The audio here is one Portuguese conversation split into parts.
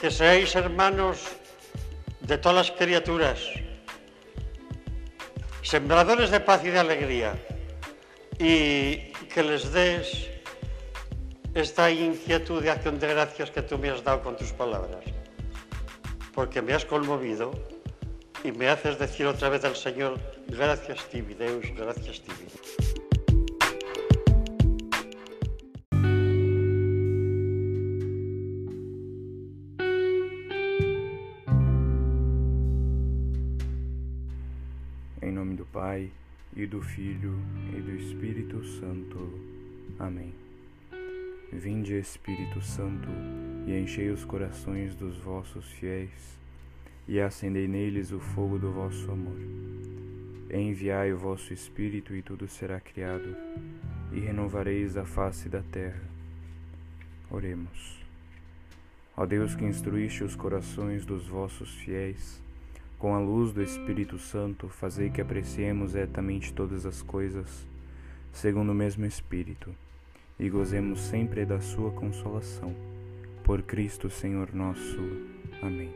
que seáis hermanos de todas las criaturas, sembradores de paz y de alegría, y que les des esta inquietud de acción de gracias que tú me has dado con tus palabras, porque me has conmovido y me haces decir otra vez al Señor, gracias Tibi, Deus, gracias Tibi. Pai, e do Filho, e do Espírito Santo. Amém. Vinde, Espírito Santo, e enchei os corações dos vossos fiéis, e acendei neles o fogo do vosso amor. Enviai o vosso Espírito, e tudo será criado, e renovareis a face da terra. Oremos. Ó Deus que instruíste os corações dos vossos fiéis, com a luz do Espírito Santo, fazei que apreciemos retamente todas as coisas, segundo o mesmo Espírito, e gozemos sempre da Sua consolação. Por Cristo Senhor nosso. Amém.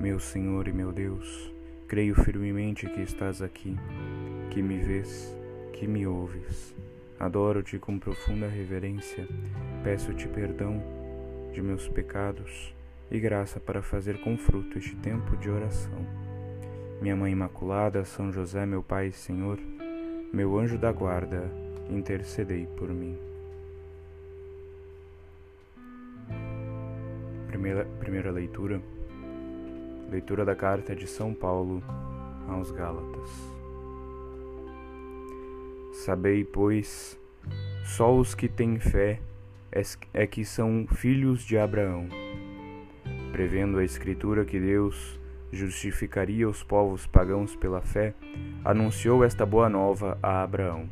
Meu Senhor e meu Deus, creio firmemente que estás aqui, que me vês, que me ouves. Adoro-te com profunda reverência, peço-te perdão de meus pecados e graça para fazer com fruto este tempo de oração. Minha Mãe Imaculada, São José, meu Pai e Senhor, meu anjo da guarda, intercedei por mim. Primeira, primeira leitura. Leitura da carta de São Paulo aos Gálatas. Sabei, pois, só os que têm fé é que são filhos de Abraão prevendo a Escritura que Deus justificaria os povos pagãos pela fé, anunciou esta boa nova a Abraão: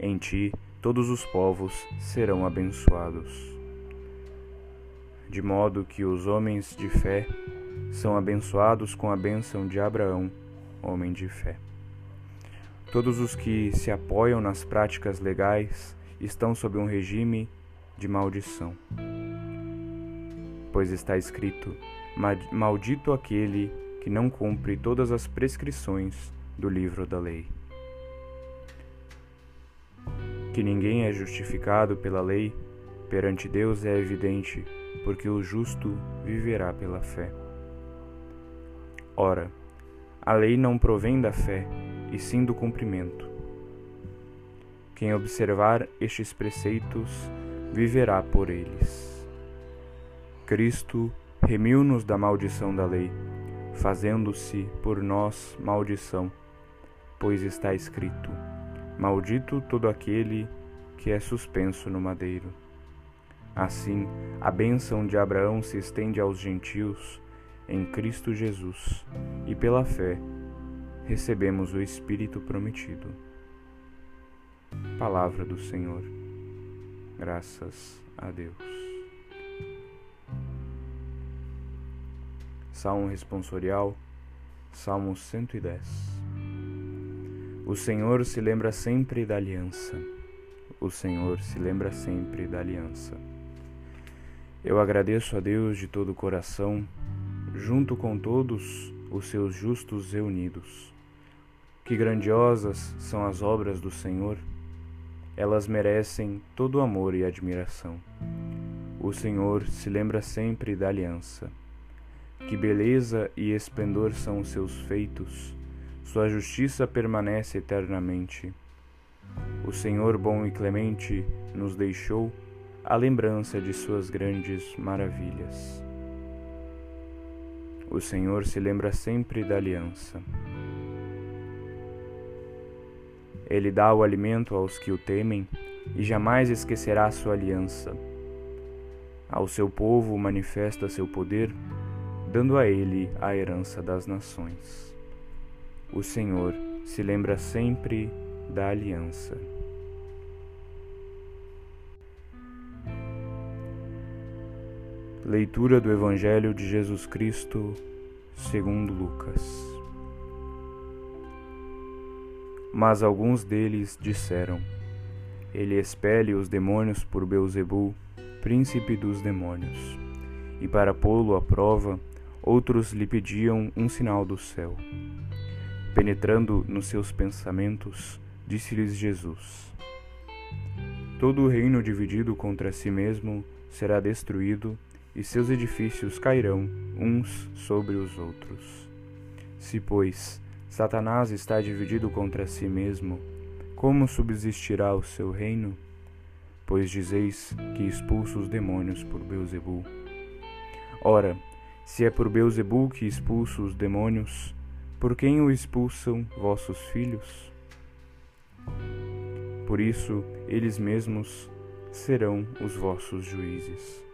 Em ti todos os povos serão abençoados. De modo que os homens de fé são abençoados com a bênção de Abraão, homem de fé. Todos os que se apoiam nas práticas legais estão sob um regime de maldição pois está escrito: Maldito aquele que não cumpre todas as prescrições do livro da lei. Que ninguém é justificado pela lei, perante Deus é evidente, porque o justo viverá pela fé. Ora, a lei não provém da fé, e sim do cumprimento. Quem observar estes preceitos viverá por eles. Cristo remiu-nos da maldição da lei, fazendo-se por nós maldição, pois está escrito: Maldito todo aquele que é suspenso no madeiro. Assim, a bênção de Abraão se estende aos gentios em Cristo Jesus, e pela fé recebemos o Espírito prometido. Palavra do Senhor. Graças a Deus. Salmo responsorial, Salmo 110. O Senhor se lembra sempre da aliança. O Senhor se lembra sempre da aliança. Eu agradeço a Deus de todo o coração, junto com todos os seus justos reunidos. Que grandiosas são as obras do Senhor, elas merecem todo amor e admiração. O Senhor se lembra sempre da aliança. Que beleza e esplendor são os seus feitos, sua justiça permanece eternamente. O Senhor bom e clemente nos deixou a lembrança de suas grandes maravilhas. O Senhor se lembra sempre da aliança. Ele dá o alimento aos que o temem e jamais esquecerá sua aliança. Ao seu povo manifesta seu poder dando a ele a herança das nações. O Senhor se lembra sempre da aliança. Leitura do Evangelho de Jesus Cristo, segundo Lucas. Mas alguns deles disseram: Ele expele os demônios por Beelzebul, príncipe dos demônios. e para pô-lo à prova, outros lhe pediam um sinal do céu. Penetrando nos seus pensamentos, disse-lhes Jesus: Todo o reino dividido contra si mesmo será destruído, e seus edifícios cairão uns sobre os outros. Se, pois, Satanás está dividido contra si mesmo, como subsistirá o seu reino? Pois dizeis que expulso os demônios por Beuzebu. Ora, se é por Beuzebu que expulso os demônios, por quem o expulsam vossos filhos? Por isso, eles mesmos serão os vossos juízes.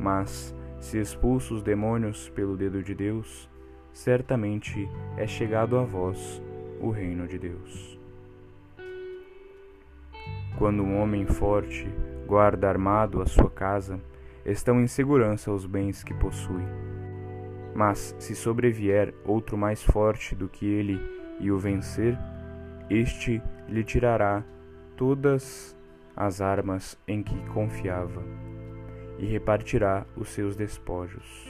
Mas, se expulso os demônios pelo dedo de Deus, certamente é chegado a vós o reino de Deus. Quando um homem forte guarda armado a sua casa, estão em segurança os bens que possui. Mas se sobrevier outro mais forte do que ele e o vencer, este lhe tirará todas as armas em que confiava e repartirá os seus despojos.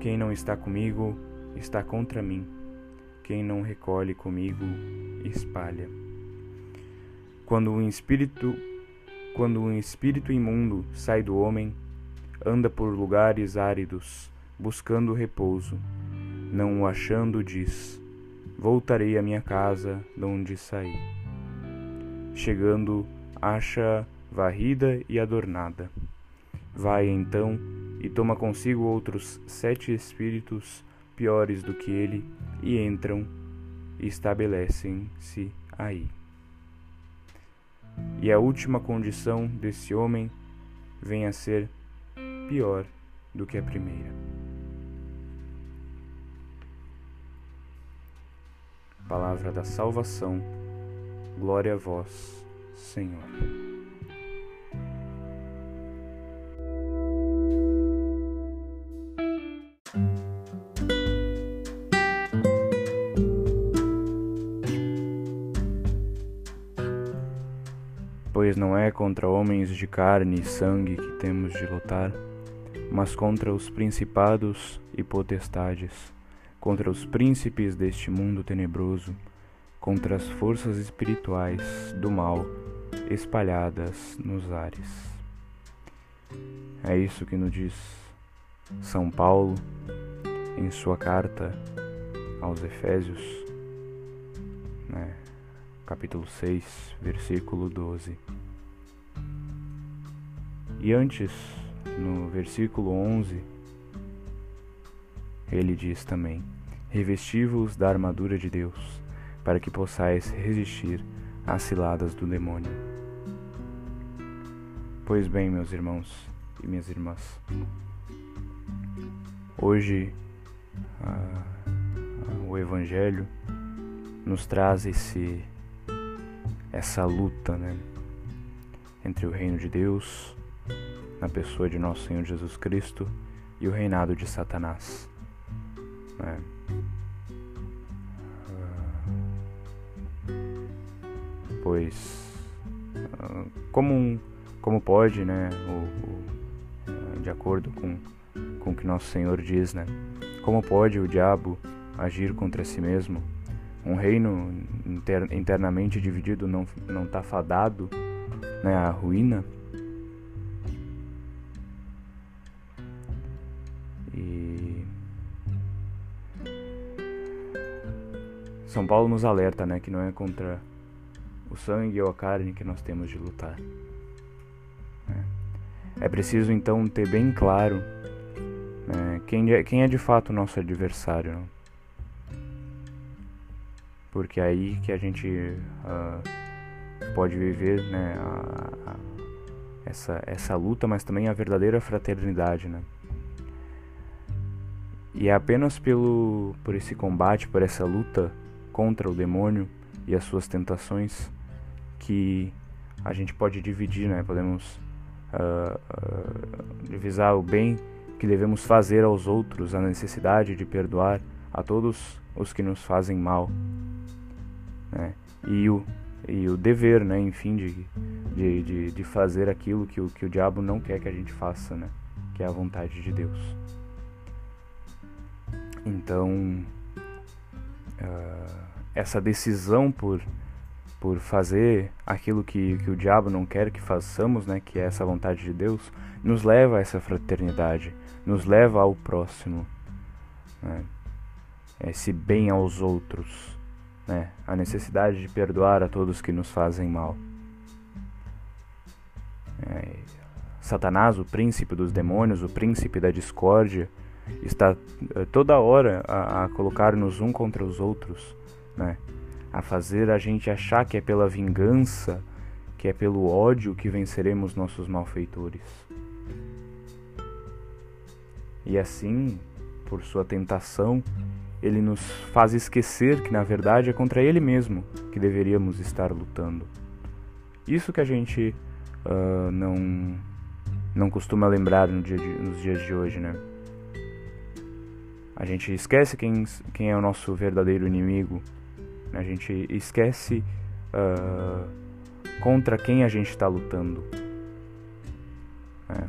Quem não está comigo está contra mim. Quem não recolhe comigo espalha. Quando um espírito quando um espírito imundo sai do homem, anda por lugares áridos, buscando repouso. Não o achando, diz: Voltarei à minha casa, de onde saí. Chegando, acha varrida e adornada. Vai então e toma consigo outros sete espíritos piores do que ele e entram e estabelecem-se aí. E a última condição desse homem vem a ser pior do que a primeira. Palavra da salvação, glória a vós, Senhor. Contra homens de carne e sangue que temos de lutar, mas contra os principados e potestades contra os príncipes deste mundo tenebroso, contra as forças espirituais do mal espalhadas nos ares. É isso que nos diz São Paulo em sua carta aos Efésios, né, capítulo 6, versículo 12. E antes, no versículo 11, ele diz também: Revesti-vos da armadura de Deus, para que possais resistir às ciladas do demônio. Pois bem, meus irmãos e minhas irmãs, hoje ah, ah, o Evangelho nos traz esse essa luta, né, entre o reino de Deus, na pessoa de nosso Senhor Jesus Cristo, e o reinado de Satanás. Né? pois ah, como, como pode, né, o, o, ah, de acordo com, com o que nosso Senhor diz, né, como pode o diabo agir contra si mesmo? Um reino inter, internamente dividido não não está fadado, né, à ruína? E São Paulo nos alerta, né, que não é contra o sangue ou a carne que nós temos de lutar. Né? É preciso então ter bem claro né, quem, é, quem é de fato nosso adversário. Não? Porque é aí que a gente uh, pode viver né, a, a, essa, essa luta, mas também a verdadeira fraternidade. Né? E é apenas pelo, por esse combate, por essa luta contra o demônio e as suas tentações que a gente pode dividir, né? Podemos uh, uh, divisar o bem que devemos fazer aos outros, a necessidade de perdoar a todos os que nos fazem mal, né? E o e o dever, né? Enfim, de de, de, de fazer aquilo que o, que o diabo não quer que a gente faça, né? Que é a vontade de Deus. Então, uh, essa decisão por, por fazer aquilo que, que o diabo não quer que façamos, né? Que é essa vontade de Deus, nos leva a essa fraternidade, nos leva ao próximo, né? Esse bem aos outros, né? A necessidade de perdoar a todos que nos fazem mal. É, Satanás, o príncipe dos demônios, o príncipe da discórdia, está é, toda hora a, a colocar-nos um contra os outros, né? a fazer a gente achar que é pela vingança, que é pelo ódio que venceremos nossos malfeitores. E assim, por sua tentação, ele nos faz esquecer que na verdade é contra ele mesmo que deveríamos estar lutando. Isso que a gente uh, não não costuma lembrar no dia de, nos dias de hoje, né? A gente esquece quem, quem é o nosso verdadeiro inimigo. A gente esquece uh, contra quem a gente está lutando. Né?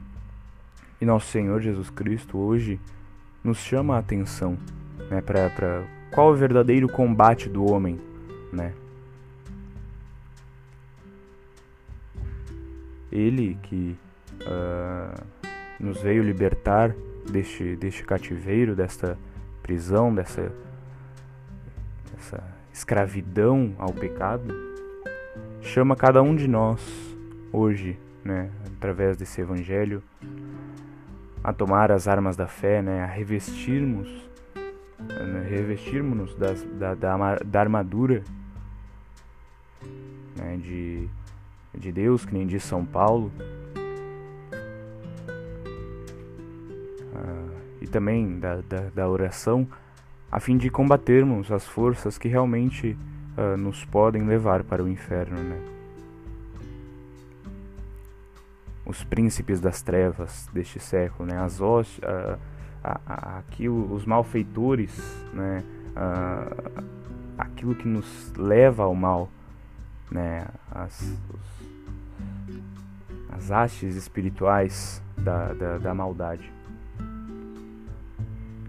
E nosso Senhor Jesus Cristo hoje nos chama a atenção né, para qual é o verdadeiro combate do homem, né? Ele que uh, nos veio libertar deste, deste cativeiro, desta prisão, dessa, dessa escravidão ao pecado, chama cada um de nós hoje, né, através desse evangelho, a tomar as armas da fé, né, a revestirmos, né, revestirmos da, da, da armadura né, de de Deus, que nem diz São Paulo. E também da, da, da, oração, a fim de combatermos as forças que realmente ah, nos podem levar para o inferno. Né? Os príncipes das trevas deste século, né? as host, ah, aquilo, os malfeitores, né? aquilo que nos leva ao mal, né? as, os as hastes espirituais da, da, da maldade.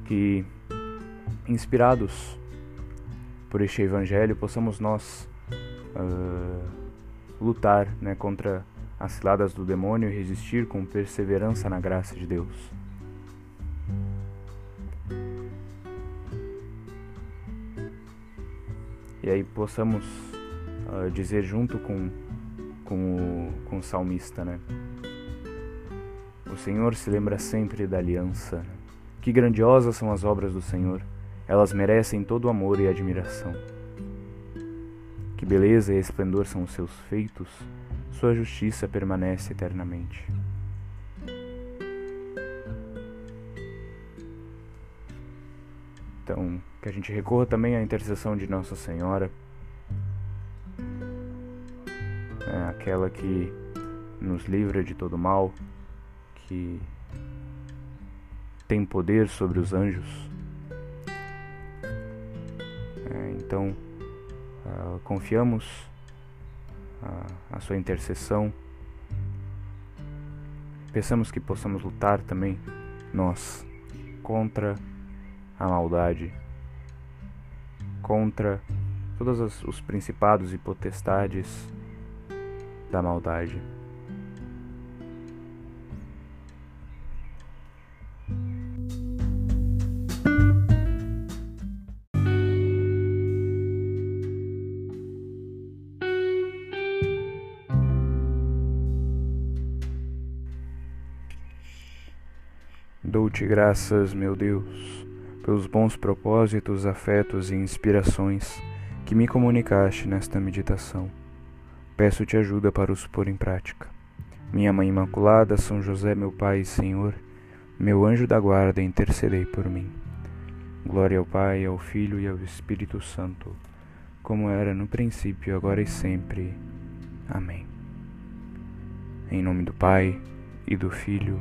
Que, inspirados por este Evangelho, possamos nós uh, lutar né, contra as ciladas do demônio e resistir com perseverança na graça de Deus. E aí possamos uh, dizer junto com com o, com o salmista, né? O Senhor se lembra sempre da aliança. Que grandiosas são as obras do Senhor, elas merecem todo o amor e admiração. Que beleza e esplendor são os seus feitos, sua justiça permanece eternamente. Então, que a gente recorra também à intercessão de Nossa Senhora é aquela que nos livra de todo mal, que tem poder sobre os anjos. É, então, uh, confiamos a, a sua intercessão. Pensamos que possamos lutar também nós contra a maldade, contra todos os principados e potestades da maldade. Dou-te graças, meu Deus, pelos bons propósitos, afetos e inspirações que me comunicaste nesta meditação. Peço-te ajuda para os pôr em prática. Minha Mãe Imaculada, São José, meu Pai e Senhor, meu anjo da guarda, intercedei por mim. Glória ao Pai, ao Filho e ao Espírito Santo, como era no princípio, agora e sempre. Amém. Em nome do Pai, e do Filho,